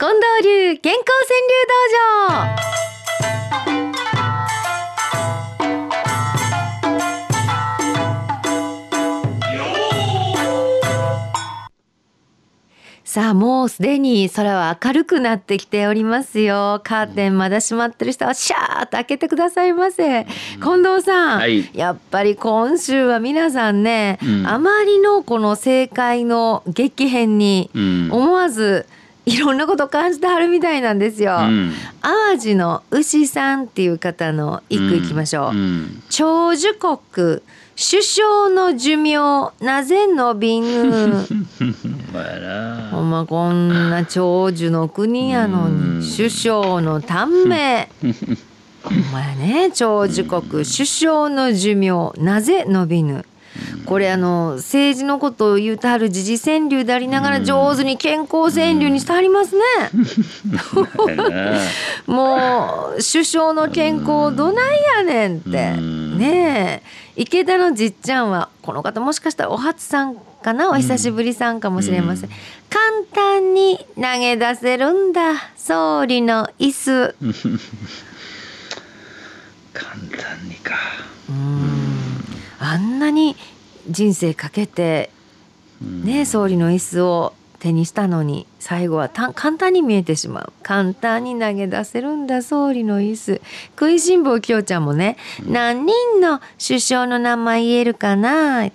近藤流健康川柳道場。さあもうすでに空は明るくなってきておりますよ。カーテンまだ閉まってる人はシャーッと開けてくださいませ。近藤さん、はい。やっぱり今週は皆さんね、うん。あまりのこの政界の激変にうん。思わずいろんなこと感じてはるみたいなんですよ。うん。淡路の牛さんっていう方の一句いきましょう。ん。長寿国首相の寿命なぜ伸びぬほ な。んまこんな長寿の国やのうん。に首相の短命。ほんまやね。長寿国首相の寿命なぜ伸びぬ？これあの政治のことを言うてはる時事川柳でありながら上手に健康川柳にしてはりますね。もう首相の健康どないやねんって。うん。ねえ。池田のじっちゃんはこの方もしかしたらお初さんかな？お久しぶりさんかもしれません、簡単に投げ出せるんだ総理の椅子。簡単にか。うんあんなに人生かけてうん。ね総理の椅子を手にしたのに最後はた簡単に見えてしまう。簡単に投げ出せるんだ総理の椅子。食いしん坊きよちゃんもね、何人の首相の名前言えるかな？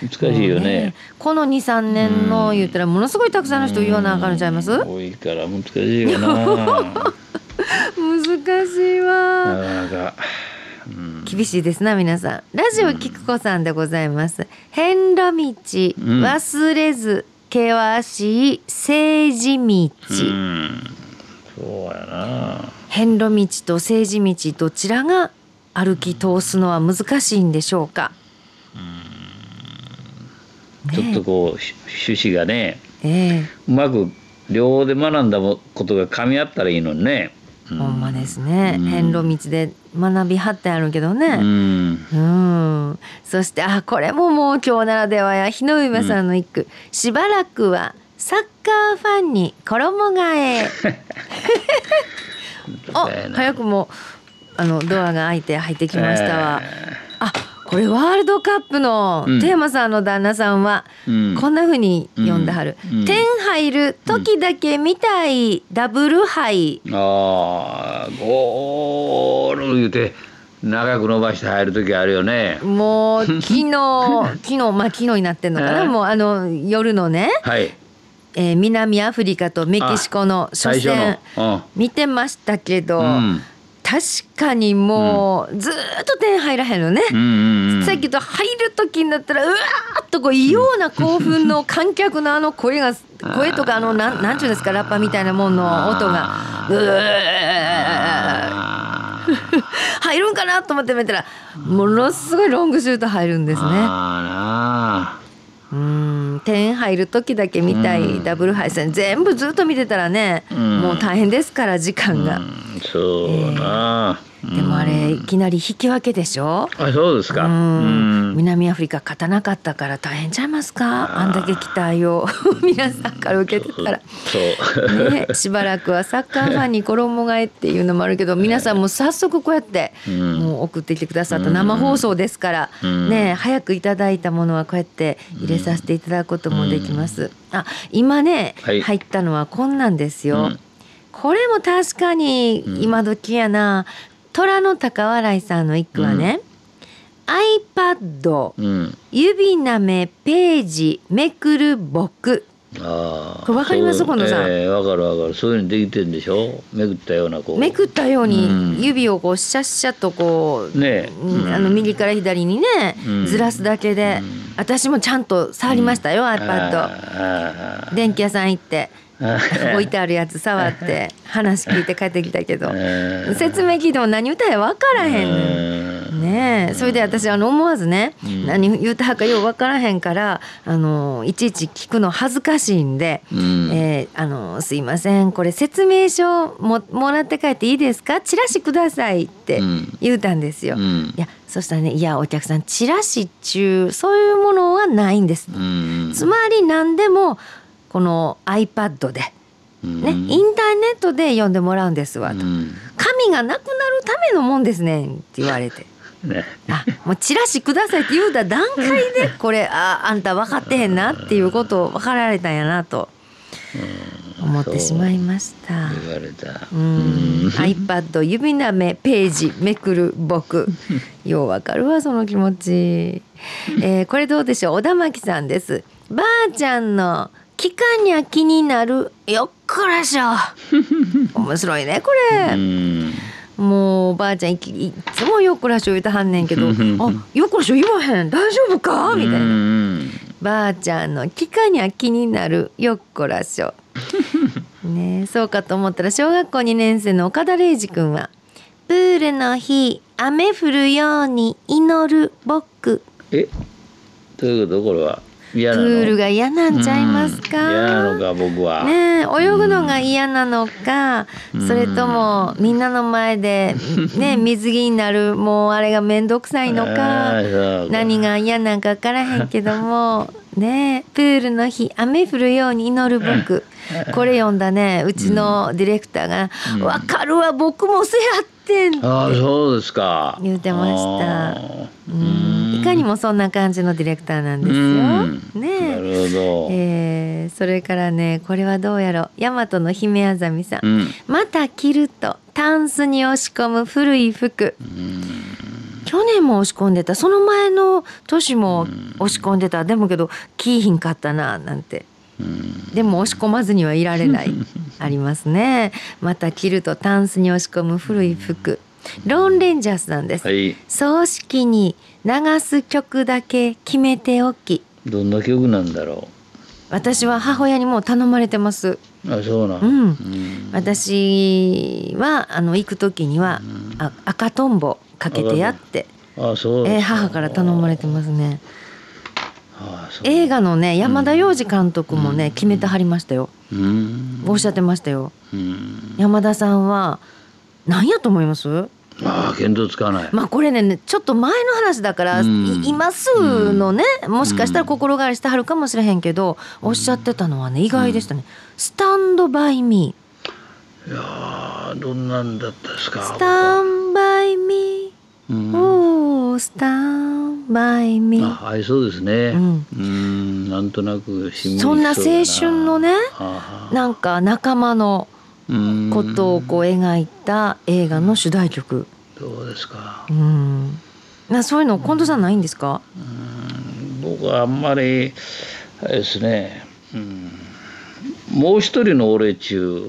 難しいよもうねこの23年の言ったらものすごいたくさんの人言わなあかんのちゃいます？難多いから難しいよな。なしいわ。かなか。うん厳しいですな皆さん。ラジオキクコさんでございます。遍路道。忘れず険しい政治道、うん。そうやな。遍路道と政治道どちらが歩き通すのは難しいんでしょうか。ちょっとこうし趣旨がねえうまく両方で学んだことが噛み合ったらいいのにね。えほんまですね。うん遍路道で学びはってあるけどうね。んうん。そしてあこれももう今日ならではや日の上さんの一句、しばらくはサッカーファンに衣替え。あ早くもあのドアが開いて入ってきましたわ。あこれワールドカップのうん。テーマさんの旦那さんは、うん。こんな風に読んではる、うん。うん。点入る時だけ見たいダブル杯、ああゴール言うて長く伸ばして入る時あるよね。もう昨日 昨日まあ昨日になってんのかな、えーもうあの夜のね、はい。えー南アフリカとメキシコの初最戦見てましたけど、うん確かにもうずーっと点入らへんのね。さっきと入る時になったらうわーっとこう異様な興奮の観客のあの声が声とかあのなんなんちゅうんですかラッパみたいなもんの音がうあーー入るんかなと思って見たらものすごいロングシュート入るんですね。あうん。点入る時だけ見たいダブル配線全部ずっと見てたらねうん。もう大変ですから時間が。そうな、でもあれいきなり引き分けでしょ？あそうですか。南アフリカ勝たなかったから大変ちゃいますか？あんだけ期待を皆さんから受けてたら。そう。ね、しばらくはサッカーファンに衣替えっていうのもあるけど皆さんも早速こうやってうん。もう送ってきてくださった生放送ですから、うん。ね、早くいただいたものはこうやって入れさせていただくこともできます。あ今ね、はい。入ったのはこんなんですよ。うんこれも確かに今時やな、虎の高笑いさんの一句はね、iPad うん。指なめページめくる僕。ああ。これわかります？そう近藤さんええわかるわかる。そういうのできてんでしょ？めくったようなこう。めくったよううん。に指をこうシャッシャッとこう、ね。えうんあの右から左にね、うん。ずらすだけで、うん。私もちゃんと触りましたよ、iPad 電気屋さん行って 置いてあるやつ触って 話聞いて帰ってきたけど。うん。説明聞いても何歌や分からへんねえ。それで私あの思わずね、うん。何言うたはかよう分からへんからあのいちいち聞くの恥ずかしいんで、うん。えーあのすいませんこれ説明書ももらって帰っていいですか？チラシくださいってうん。言うたんですよ。うん。いやそしたらねいやお客さんチラシっちゅうそういうものはないんです。うん。つまり何でもこの iPad で、うん。ねインターットで読んでもらうんですわと、うん。紙がなくなるためのもんですねんって言われて。ね。あもうチラシくださいって言うた段階でこれああんた分かってへんなっていうことを分かられたんやなと思ってしまいました。言われた。うん。iPad 指なめページめくる僕。ようわかるわその気持ち、えーこれどうでしょう？小田巻さんです。ばあちゃんの聞かにゃ気になるよ。っこらしょ。面白いねこれ、うん。もうおばあちゃんいきいつもよっこらしょ言うたはんねんけどあよっこらしょ言わへん。大丈夫か？みたいな。うん。ばあちゃんの聞かにゃ気になるよっこらしょ。ねえそうかと思ったら小学校2年生の岡田礼二君は「プールの日雨降るように祈る僕」え？どういうこと？これは。嫌プールが嫌なんちゃいますか、うん。嫌なのか僕は、ねえ泳ぐのが嫌なのか、それともみんなの前で、ね、水着になるもうあれが面倒くさいのか。何が嫌なんか分からへんけどもねえプールの日雨降るように祈る僕。これ読んだねうちのディレクターが「分かるわ僕もせやってん」ああそうですか。言うてました。うん。いかにもそんな感じのディレクターなんですよ。うん。ねえ。ーそれからねこれはどうやろ大和の姫あざみさん、うん。また着るとタンスに押し込む古い服。うん去年も押し込んでた。その前の年も押し込んでた。でもけど着いひんかったななんて。うん。でも押し込まずにはいられない。ありますね。また着るとタンスに押し込む古い服。ローンレンジャースさんです、はい。葬式に流す曲だけ決めておき。どんな曲なんだろ私は母親にもう頼まれてます。うあそうなの、うん。ん。私はあの行く時には、あ赤とんぼかけてやって、あそう。えー母から頼まれてますね。映画のね山田洋次監督もね、決めてはりましたよ。うん。おっしゃってましたよ。うん。山田さんは何やと思います？ああ見当つかない、まあこれねちょっと前の話だから、うん。い今すぐのね。もしかしたら心変わりしてはるかもしれへんけど、おっしゃってたのはね意外でしたね「スタンドバイミー」いやーどんなんだったですか？スタンバイミうん。ー、おースタンバイミー。あ合いそうですね。うん。うんなんとなくそんな青春のねあなんか仲間のあことをこう描いた映画の主題曲。どうですかうん。なそういうの近藤さんないんですか？僕はあんまりですね、うん、もう一人の俺中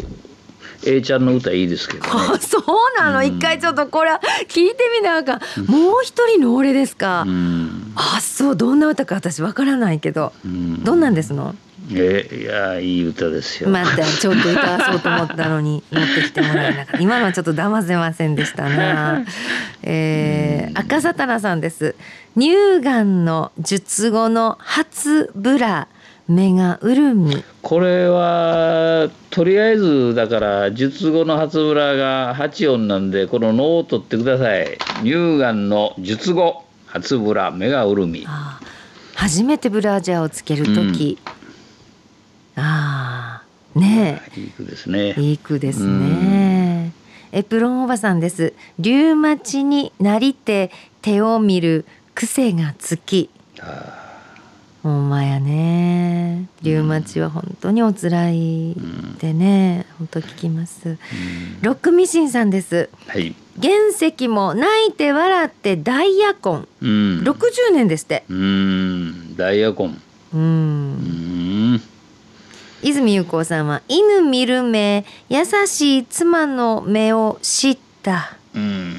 A ちゃんの歌いいですけどね あそうなの、一回ちょっとこれは聞いてみなあかん。もう一人の俺ですか？うんあそうどんな歌か私わからないけど、うんどんなんですの？えいやいい歌ですよ、またちょっと歌わそうと思ったのに 持ってきてもらえなかった。今のはちょっと騙せませんでしたな、えー、赤沙汰さんです。乳がんの術後の初ブラ目が潤みこれはとりあえずだから術後の初ブラが8音なんでこの脳を取ってください。乳がんの術後初ブラ目が潤み。初めてブラジャーをつける時、ああねいい句ですね。えいい句ですね、エプロンおばさんです。リュウマチになりて手を見る癖がつき。ほんまやねリウマチは本当にお辛いでね、本当聞きます、ロックミシンさんです。はい。原石も泣いて笑ってダイヤコンうん。60年ですって。うん。ダイヤコンううんん泉裕子さんは犬見る目優しい妻の目を知った。うん。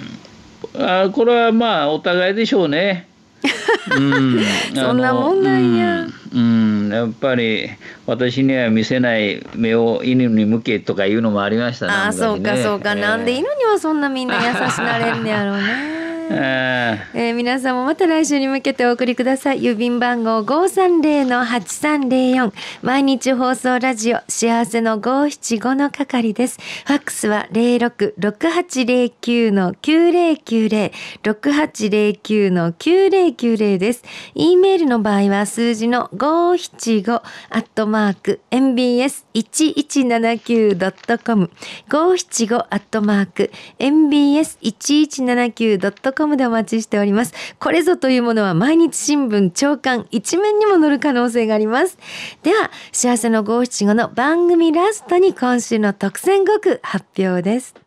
あこれはまあお互いでしょうね。うん。そんなもんなんや。うん、うん。やっぱり私には見せない目を犬に向けとかいうのもありましたねああそうかそうか、なんで犬え。にはそんなみんな優しなれんねやろうねええー皆さんもまた来週に向けてお送りください。郵便番号530-8304毎日放送ラジオ幸せの575の係です。ファックスは066809-9090 6809-9090です。e メールの場合は数字の575アットマーク mbs1179.com 575アットマーク mbs1179.com でお待ちしております。これぞというものは毎日新聞朝刊一面にも載る可能性があります。では幸せの575の番組ラストに今週の特選5句発表です。